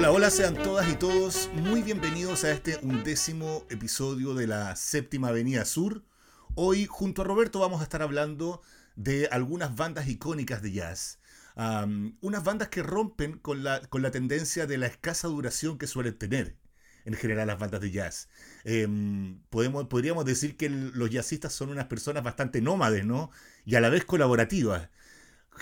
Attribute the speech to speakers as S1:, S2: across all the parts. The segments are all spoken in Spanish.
S1: Hola, hola, sean todas y todos muy bienvenidos a este undécimo episodio de la Séptima Avenida Sur. Hoy, junto a Roberto, vamos a estar hablando de algunas bandas icónicas de jazz. unas bandas que rompen con la, con la tendencia de la escasa duración que suelen tener en general las bandas de jazz. Em, podemos, podríamos decir que los jazzistas son unas personas bastante nómades, ¿no? Y a la vez colaborativas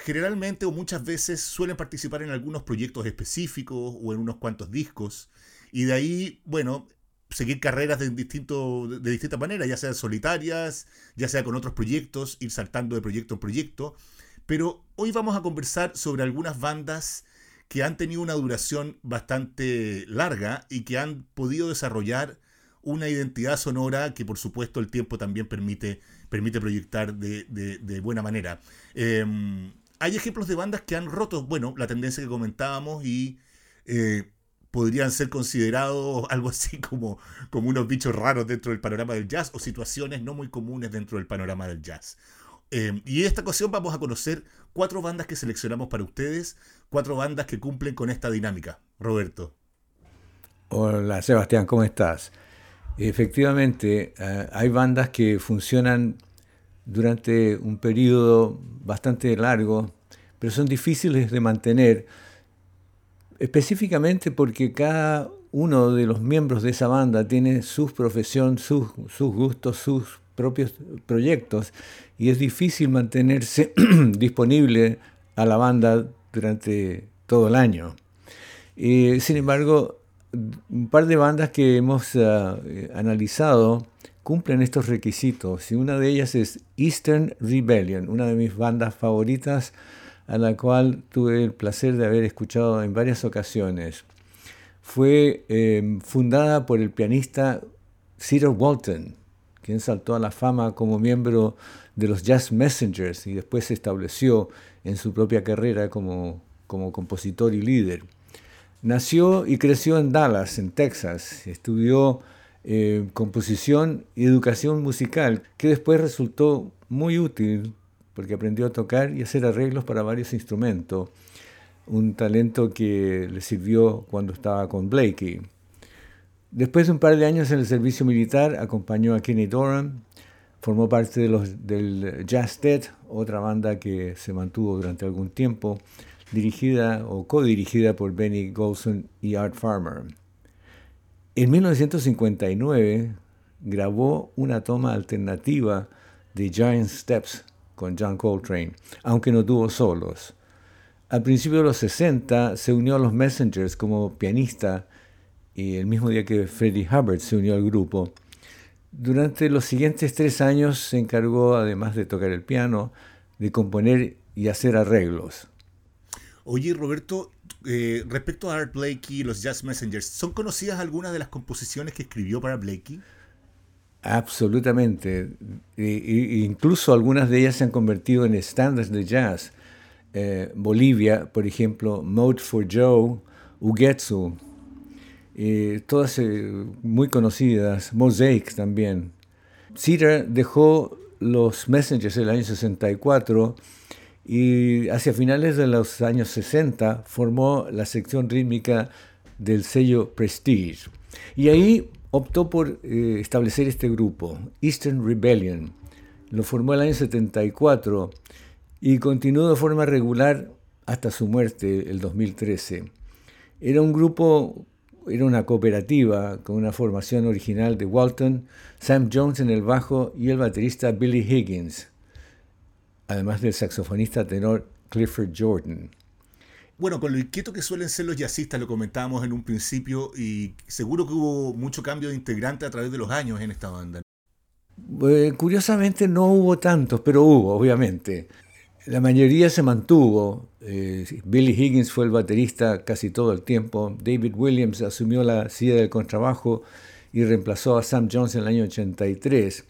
S1: generalmente o muchas veces suelen participar en algunos proyectos específicos o en unos cuantos discos. Y de ahí, bueno, seguir carreras de, distinto, de distintas maneras, ya sean solitarias, ya sea con otros proyectos, ir saltando de proyecto en proyecto. Pero hoy vamos a conversar sobre algunas bandas que han tenido una duración bastante larga y que han podido desarrollar una identidad sonora que por supuesto el tiempo también permite, permite proyectar de, buena manera. Em, hay ejemplos de bandas que han roto, bueno, la tendencia que comentábamos y eh, podrían ser considerados algo así como, como unos bichos raros dentro del panorama del jazz o situaciones no muy comunes dentro del panorama del jazz. Eh, y en esta ocasión vamos a conocer cuatro bandas que seleccionamos para ustedes, cuatro bandas que cumplen con esta dinámica. Roberto.
S2: Hola Sebastián, ¿cómo estás? Efectivamente, eh, hay bandas que funcionan durante un periodo bastante largo, pero son difíciles de mantener, específicamente porque cada uno de los miembros de esa banda tiene su profesión, sus, gustos, sus propios proyectos, y es difícil mantenerse disponible a la banda durante todo el año. sin embargo, un par de bandas que hemos ah, analizado cumplen estos requisitos y una de ellas es Eastern Rebellion, una de mis bandas favoritas a la cual tuve el placer de haber escuchado en varias ocasiones. Fue em, fundada por el pianista Cedar Walton, quien saltó a la fama como miembro de los Jazz Messengers y después se estableció en su propia carrera como, como compositor y líder. Nació y creció en Dallas, en Texas. Estudió eh, composición y educación musical, que después resultó muy útil porque aprendió a tocar y hacer arreglos para varios instrumentos, un talento que le sirvió cuando estaba con Blakey. Después de un par de años en el servicio militar, acompañó a Kenny Dorham, formó parte de los, del Jazz Dead, otra banda que se mantuvo durante algún tiempo, dirigida o co-dirigida por Benny Golson y Art Farmer. En 1959 grabó una toma alternativa de Giant Steps con John Coltrane, aunque no tuvo solos. Al principio de los 60 se unió a los Messengers como pianista y el mismo día que Freddie Hubbard se unió al grupo. Durante los siguientes tres años se encargó, además de tocar el piano, de componer y hacer arreglos.
S1: Oye, Roberto, eh, respecto a Art Blakey y los Jazz Messengers, ¿son conocidas algunas de las composiciones que escribió para Blakey?
S2: Absolutamente. incluso algunas de ellas se han convertido en estándares de jazz. Eh, Bolivia, por ejemplo, Mode for Joe, Ugetsu, todas eh, muy conocidas, Mosaic también. Cedar dejó los Messengers en el año 64 y hacia finales de los años 60 formó la sección rítmica del sello Prestige. Y ahí optó por eh, establecer este grupo, Eastern Rebellion. Lo formó el año 74 y continuó de forma regular hasta su muerte el 2013. Era un grupo, era una cooperativa con una formación original de Walton, Sam Jones en el bajo y el baterista Billy Higgins además del saxofonista tenor Clifford Jordan.
S1: Bueno, con lo inquieto que suelen ser los jazzistas, lo comentábamos en un principio, y seguro que hubo mucho cambio de integrante a través de los años en esta banda.
S2: Eh, curiosamente no hubo tantos, pero hubo, obviamente. La mayoría se mantuvo. Eh, Billy Higgins fue el baterista casi todo el tiempo. David Williams asumió la silla del contrabajo y reemplazó a Sam Jones en el año 83.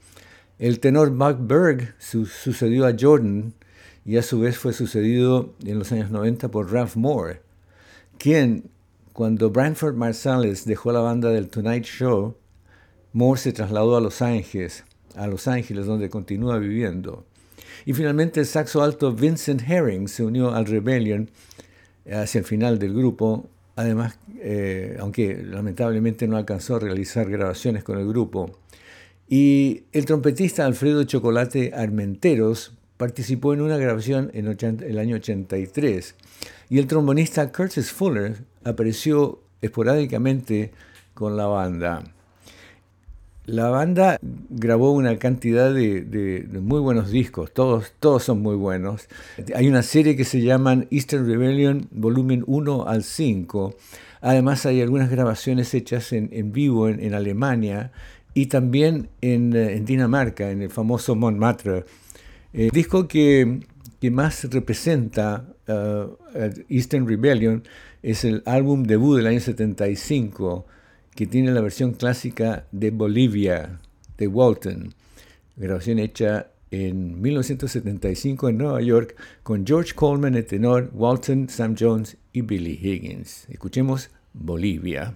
S2: El tenor Mark Berg sucedió a Jordan y a su vez fue sucedido en los años 90 por Ralph Moore, quien, cuando Branford Marsalis dejó la banda del Tonight Show, Moore se trasladó a Los Ángeles, a Los Ángeles donde continúa viviendo. Y finalmente el saxo alto Vincent Herring se unió al Rebellion hacia el final del grupo, además, eh, aunque lamentablemente no alcanzó a realizar grabaciones con el grupo. Y el trompetista Alfredo Chocolate Armenteros participó en una grabación en el año 83. Y el trombonista Curtis Fuller apareció esporádicamente con la banda. La banda grabó una cantidad de, muy buenos discos, todos, todos son muy buenos. Hay una serie que se llama Eastern Rebellion volumen 1 al 5. Además hay algunas grabaciones hechas en, vivo en, Alemania y también en, Dinamarca, en el famoso Montmartre. El disco que, más representa uh, Eastern Rebellion es el álbum debut del año 75 que tiene la versión clásica de Bolivia, de Walton, grabación hecha en 1975 en Nueva York con George Coleman, el tenor, Walton, Sam Jones y Billy Higgins. Escuchemos Bolivia.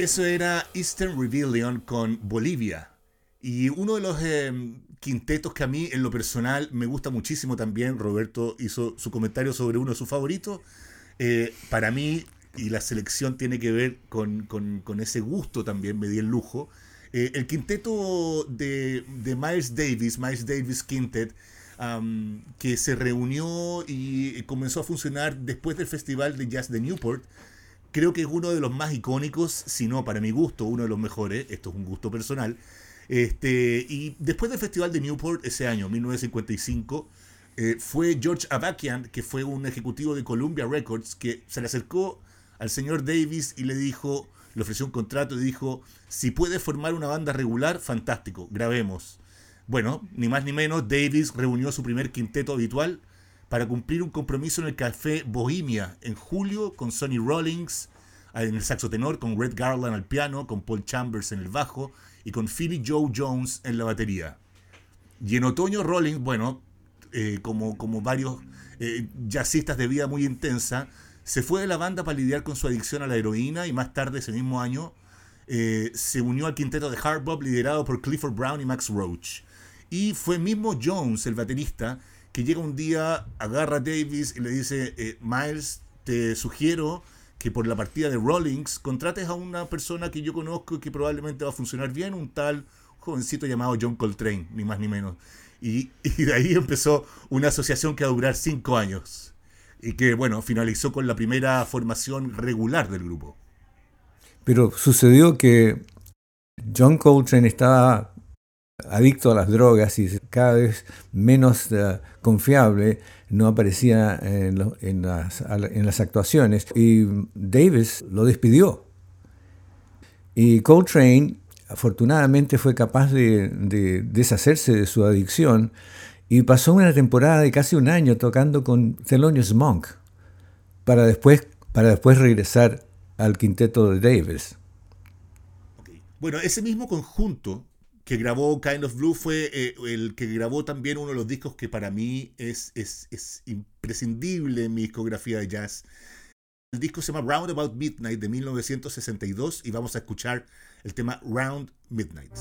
S1: Eso era Eastern Rebellion con Bolivia. Y uno de los em, quintetos que a mí en lo personal me gusta muchísimo también, Roberto hizo su comentario sobre uno de sus favoritos, eh, para mí, y la selección tiene que ver con, ese gusto también, me di el lujo, eh, el quinteto de, Miles Davis, Miles Davis Quintet, que se reunió y comenzó a funcionar después del Festival de Jazz de Newport, creo que es uno de los más icónicos, si no para mi gusto, uno de los mejores, esto es un gusto personal. Este, y después del Festival de Newport ese año, 1955, eh, fue George Avakian, que fue un ejecutivo de Columbia Records, que se le acercó al señor Davis y le dijo, le ofreció un contrato y dijo, si puede formar una banda regular, fantástico, grabemos. Bueno, ni más ni menos, Davis reunió su primer quinteto habitual, para cumplir un compromiso en el Café Bohemia en julio con Sonny Rollins en el saxo tenor, con Red Garland al piano, con Paul Chambers en el bajo y con Philly Joe Jones en la batería. Y en otoño Rollins, bueno, eh, como, como varios eh, jazzistas de vida muy intensa, se fue de la banda para lidiar con su adicción a la heroína y más tarde ese mismo año eh, se unió al quinteto de Hard Bop liderado por Clifford Brown y Max Roach. Y fue mismo Jones, el baterista, que llega un día, agarra a Davis y le dice, eh, Miles, te sugiero que por la partida de Rollings contrates a una persona que yo conozco y que probablemente va a funcionar bien, un tal jovencito llamado John Coltrane, ni más ni menos. Y, de ahí empezó una asociación que va a durar cinco años y que, bueno, finalizó con la primera formación regular del grupo.
S2: Pero sucedió que John Coltrane estaba adicto a las drogas y cada vez menos uh, confiable, no aparecía en, las, actuaciones y Davis lo despidió. Y Coltrane afortunadamente fue capaz de, de, deshacerse de su adicción y pasó una temporada de casi un año tocando con Thelonious Monk para después, para después regresar al quinteto de Davis.
S1: Bueno, ese mismo conjunto que grabó Kind of Blue fue eh, el que grabó también uno de los discos que para mí es, es, es, imprescindible en mi discografía de jazz. El disco se llama Round About Midnight de 1962 y vamos a escuchar el tema Round Midnight.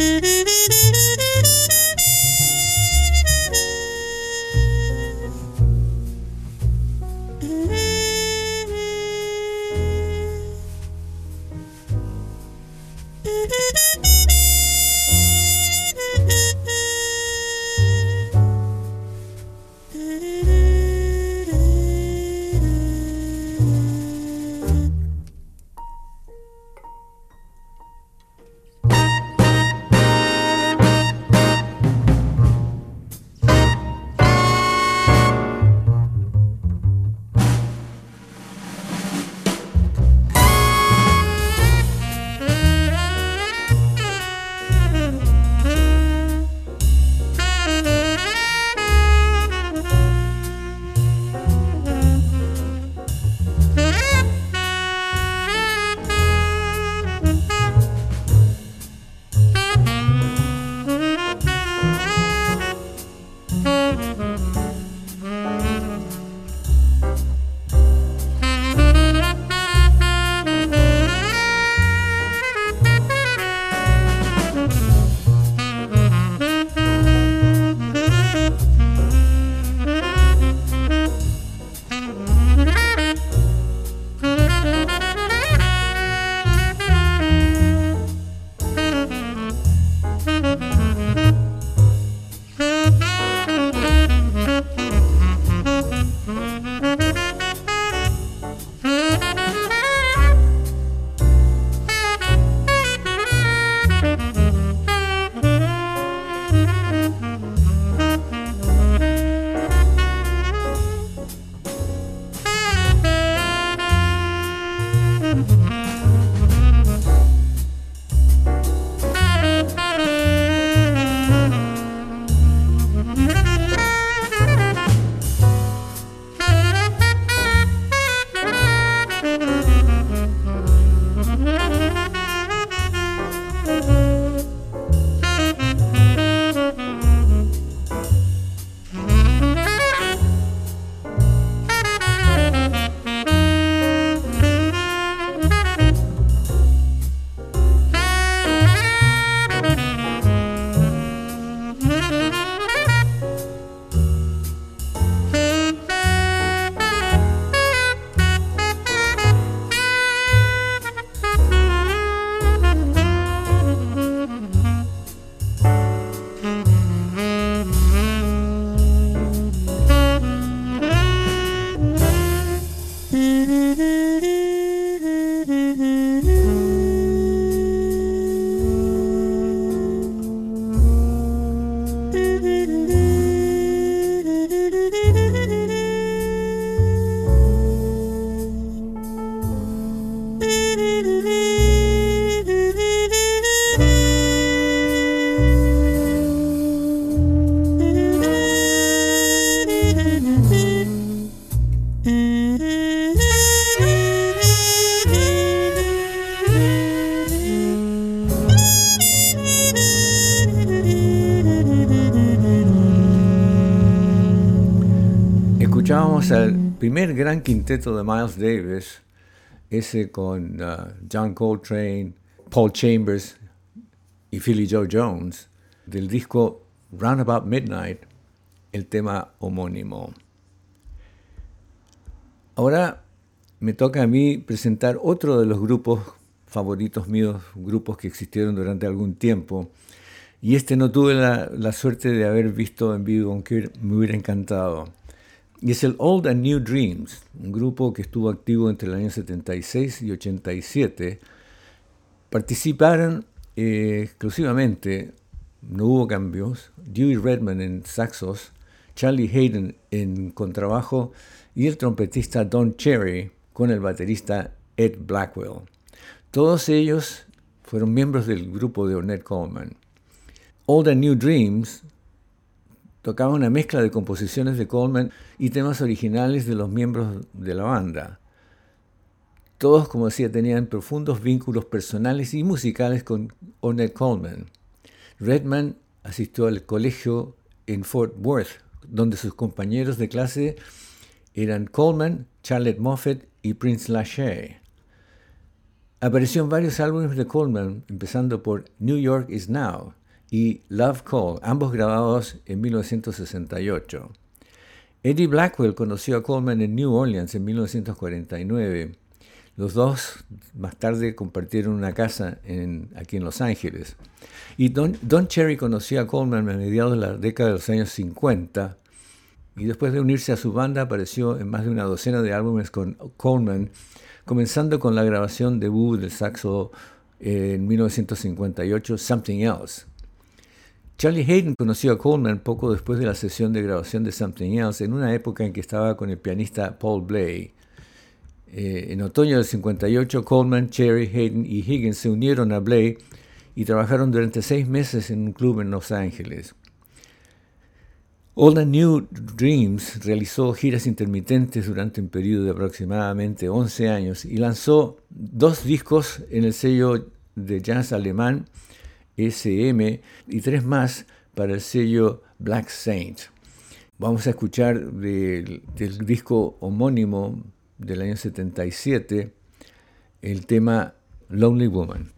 S1: Thank you.
S2: Escuchábamos al primer gran quinteto de Miles Davis, ese con uh, John Coltrane, Paul Chambers y Philly Joe Jones, del disco Roundabout Midnight, el tema homónimo. Ahora me toca a mí presentar otro de los grupos favoritos míos, grupos que existieron durante algún tiempo. Y este no tuve la, la suerte de haber visto en vivo, aunque me hubiera encantado. Y es el Old and New Dreams, un grupo que estuvo activo entre el año 76 y 87. Participaron eh, exclusivamente, no hubo cambios, Dewey Redman en saxos, Charlie Hayden en contrabajo y el trompetista Don Cherry con el baterista Ed Blackwell. Todos ellos fueron miembros del grupo de Ornette Coleman. Old and New Dreams tocaba una mezcla de composiciones de Coleman y temas originales de los miembros de la banda. Todos, como decía, tenían profundos vínculos personales y musicales con Ornette Coleman. Redman asistió al colegio en Fort Worth, donde sus compañeros de clase eran Coleman, Charlotte Moffett y Prince Lachey. Apareció en varios álbumes de Coleman, empezando por New York is Now, y Love Call, ambos grabados en 1968. Eddie Blackwell conoció a Coleman en New Orleans en 1949. Los dos más tarde compartieron una casa aquí en Los Ángeles. Y Don, Don, Cherry conoció a Coleman a mediados de la década de los años 50 y después de unirse a su banda apareció en más de una docena de álbumes con Coleman, comenzando con la grabación debut del saxo en 1958, Something Else. Charlie Hayden conoció a Coleman poco después de la sesión de grabación de Something Else, en una época en que estaba con el pianista Paul Bley. Eh, en otoño del 58, Coleman, Cherry, Hayden y Higgins se unieron a Bley y trabajaron durante seis meses en un club en Los Ángeles. All the New Dreams realizó giras intermitentes durante un periodo de aproximadamente 11 años y lanzó dos discos en el sello de jazz alemán SM y tres más para el sello Black Saint. Vamos a escuchar del, del disco homónimo del año 77 el tema Lonely Woman.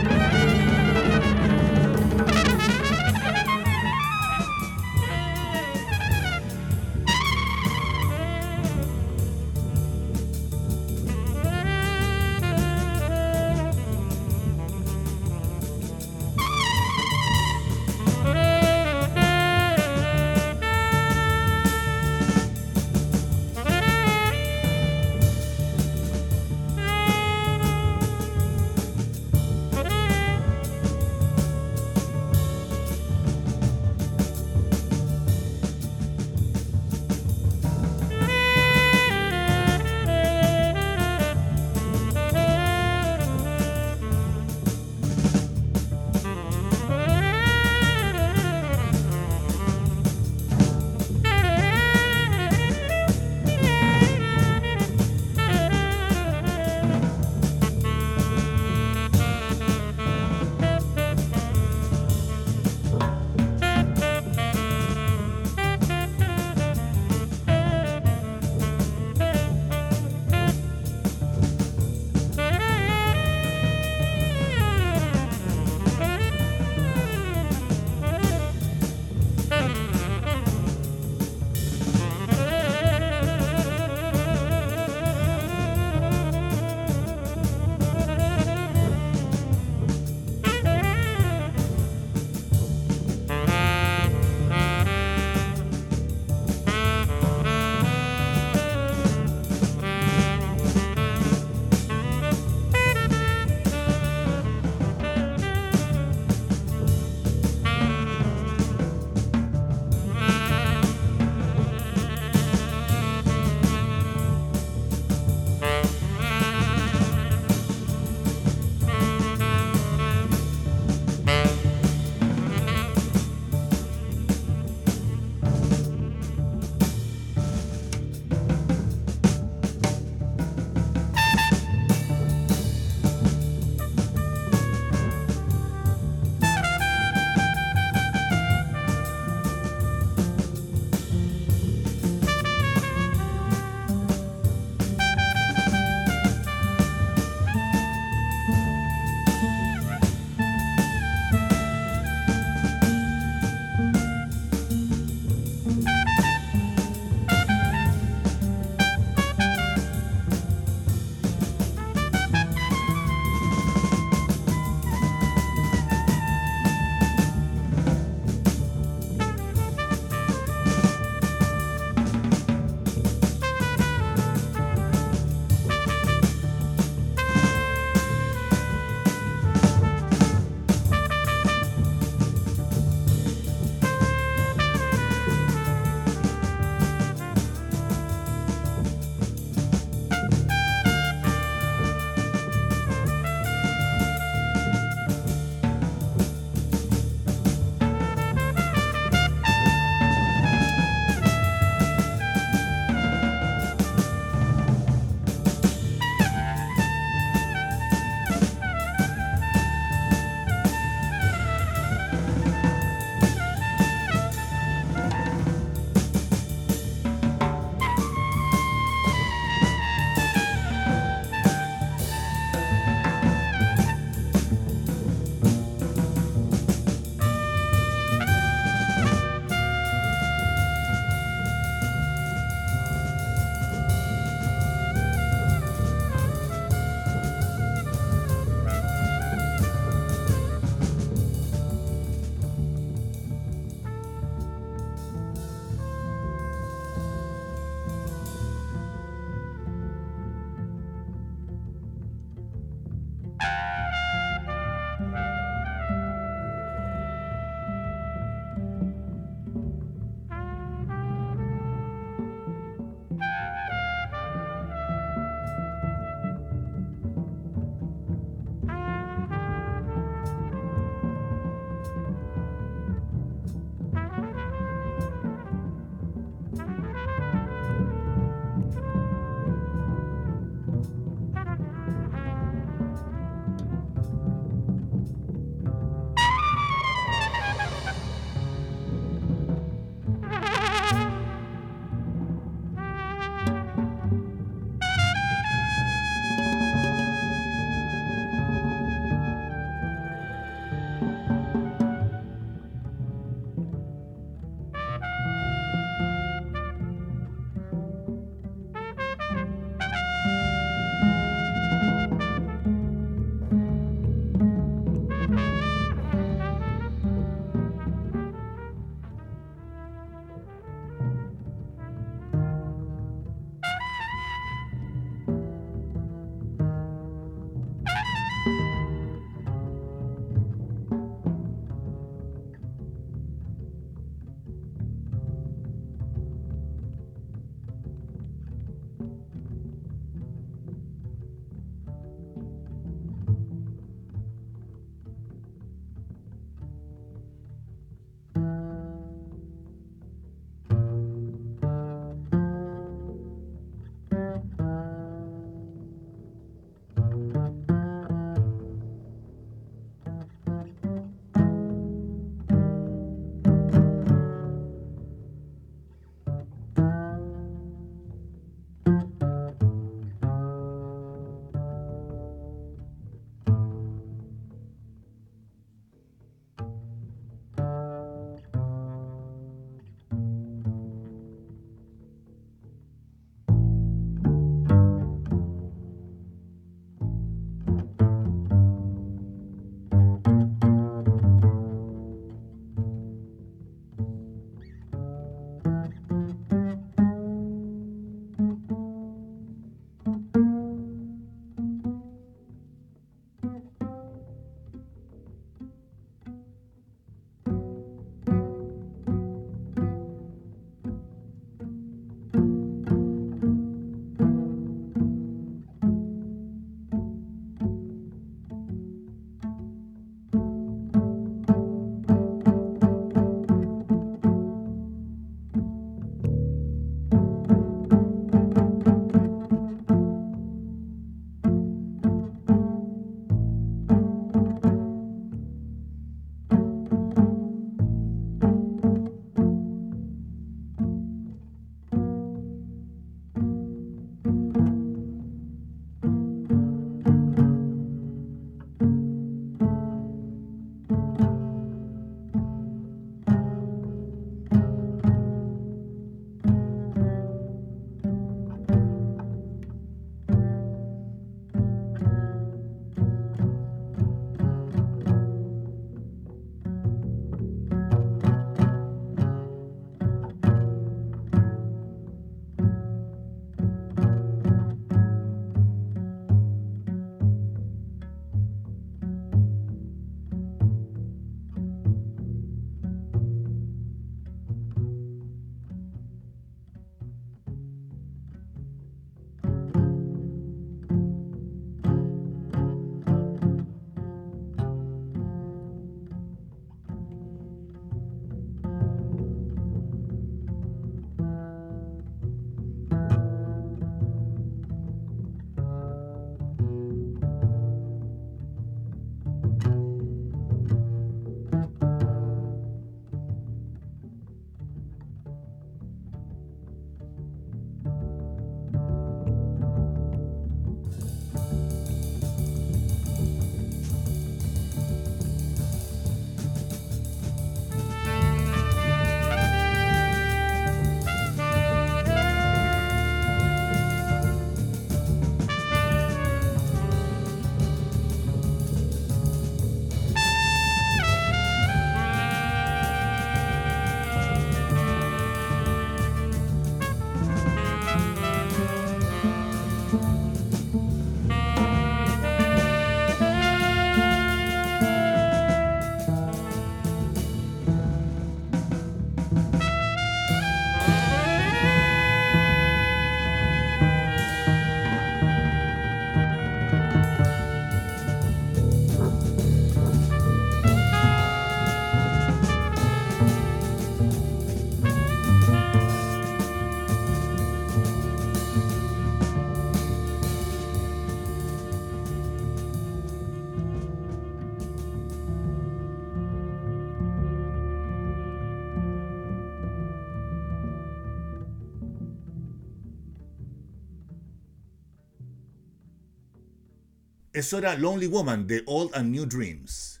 S1: Eso era Lonely Woman de Old and New Dreams.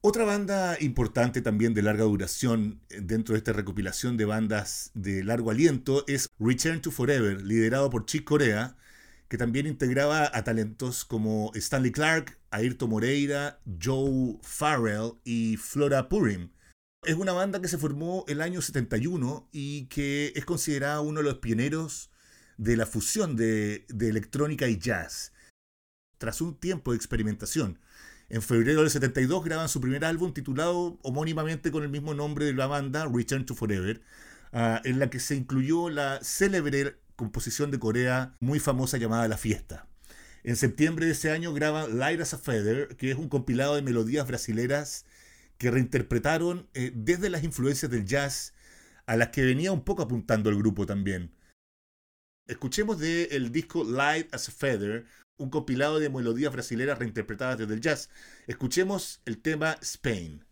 S1: Otra banda importante también de larga duración eh, dentro de esta recopilación de bandas de largo aliento es Return to Forever, liderado por Chick Corea, que también integraba a talentos como Stanley Clark, Ayrton Moreira, Joe Farrell y Flora Purim. Es una banda que se formó el año 71 y que es considerada uno de los pioneros de la fusión de, de electrónica y jazz. Tras un tiempo de experimentación, en febrero del 72 graban su primer álbum titulado homónimamente con el mismo nombre de la banda, Return to Forever, ah, en la que se incluyó la célebre composición de Corea muy famosa llamada La Fiesta. En septiembre de ese año graban Light as a Feather, que es un compilado de melodías brasileras que reinterpretaron eh, desde las influencias del jazz a las que venía un poco apuntando el grupo también. Escuchemos del el disco Light as a Feather un compilado de melodías brasileras reinterpretadas desde el jazz. Escuchemos el tema Spain.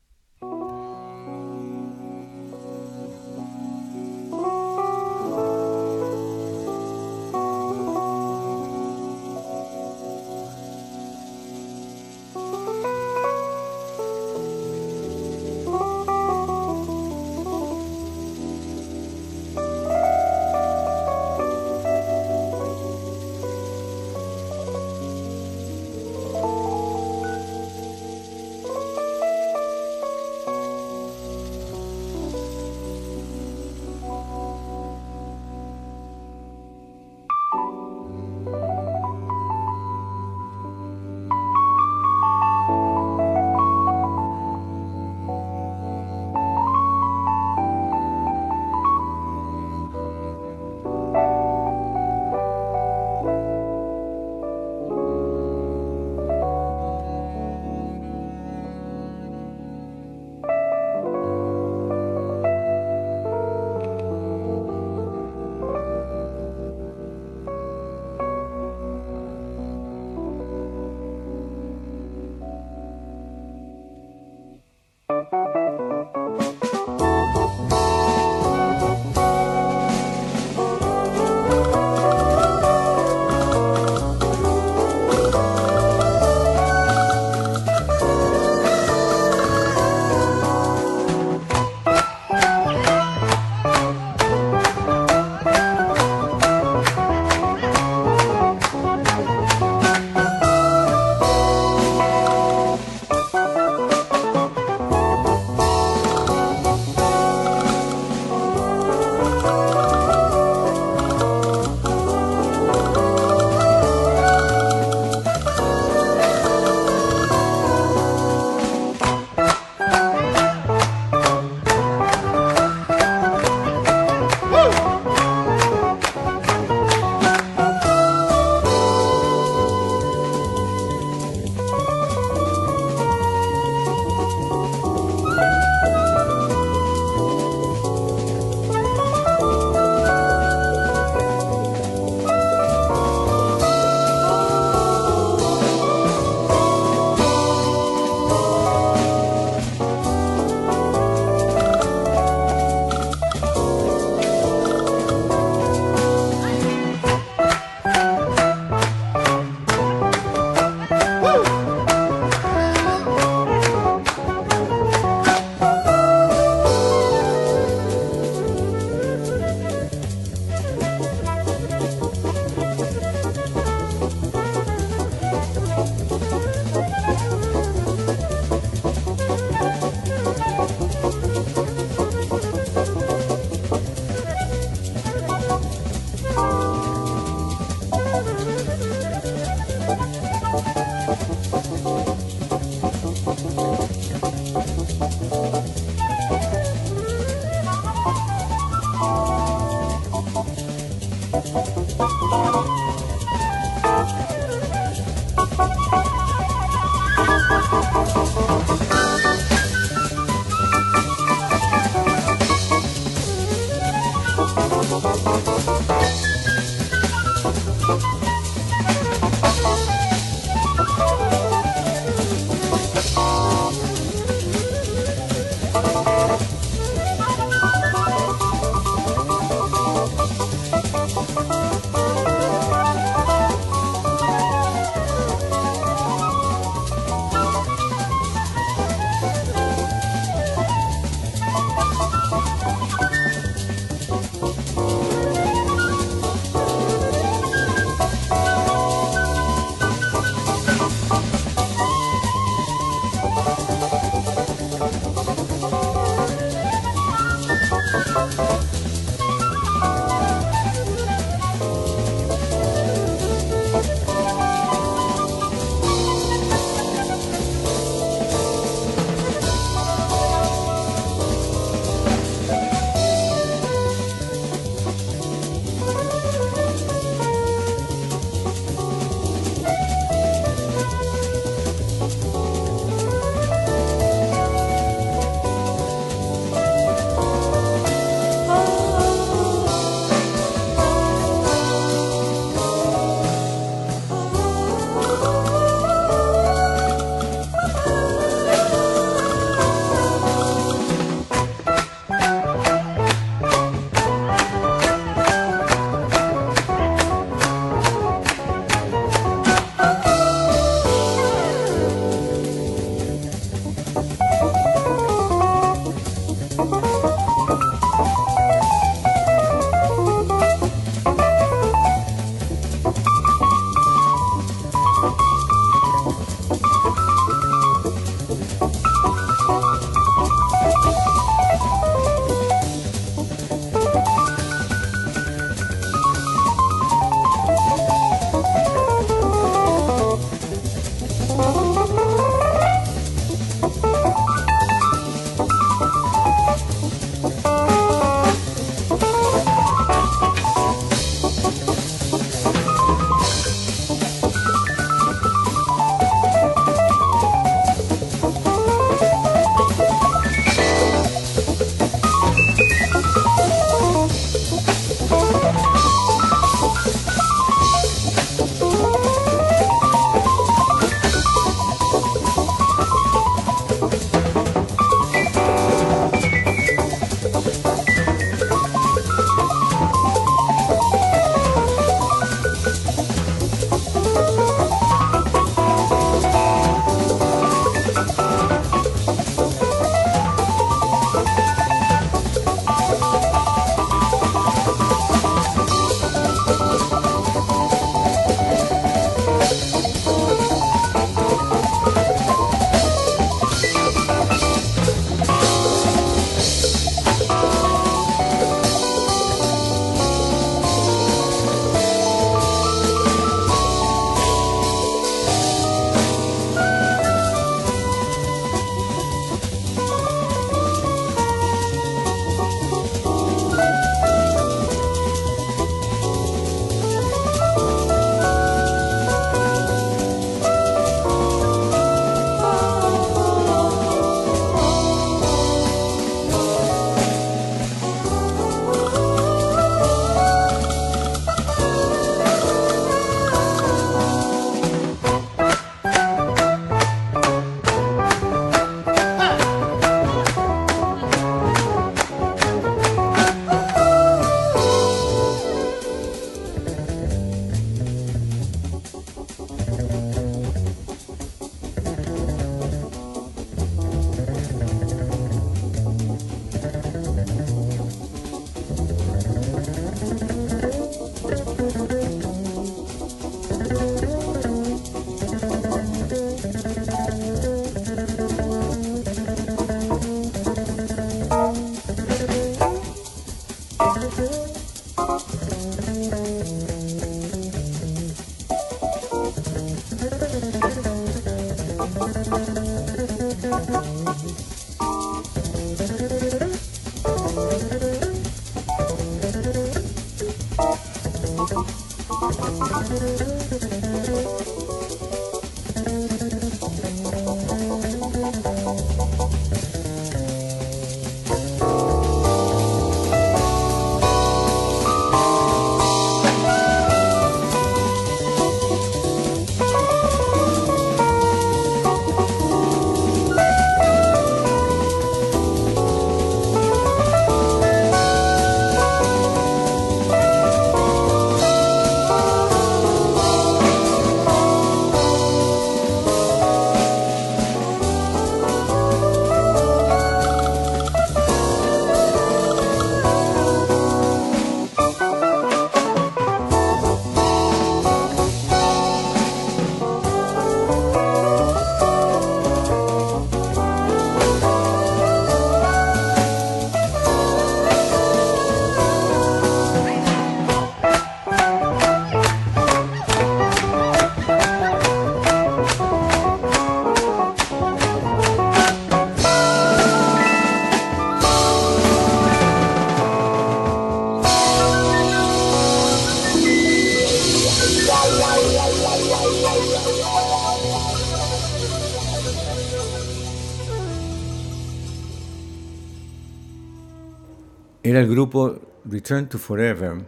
S2: El grupo Return to Forever,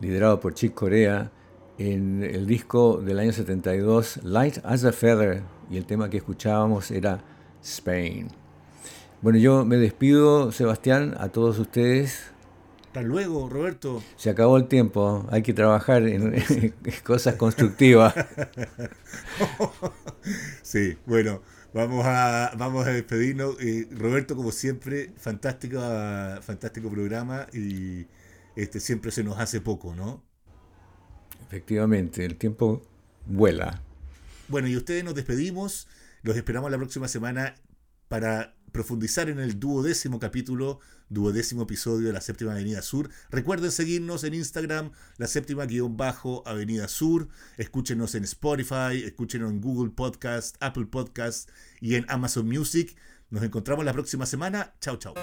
S2: liderado por Chick Corea, en el disco del año 72, Light as a Feather, y el tema que escuchábamos era Spain. Bueno, yo me despido, Sebastián, a todos ustedes.
S1: Hasta luego, Roberto.
S2: Se acabó el tiempo, hay que trabajar en, cosas constructivas.
S1: sí, bueno, vamos a, vamos a despedirnos. Eh, Roberto, como siempre, fantástico, fantástico programa y este siempre se nos hace poco, ¿no?
S2: Efectivamente, el tiempo vuela.
S1: Bueno, y ustedes nos despedimos. Los esperamos la próxima semana para profundizar en el duodécimo capítulo, duodécimo episodio de la séptima Avenida Sur. Recuerden seguirnos en Instagram, la séptima guion bajo Avenida Sur. Escúchenos en Spotify, escúchenos en Google Podcast, Apple Podcast y en Amazon Music. Nos encontramos la próxima semana. Chao, chao.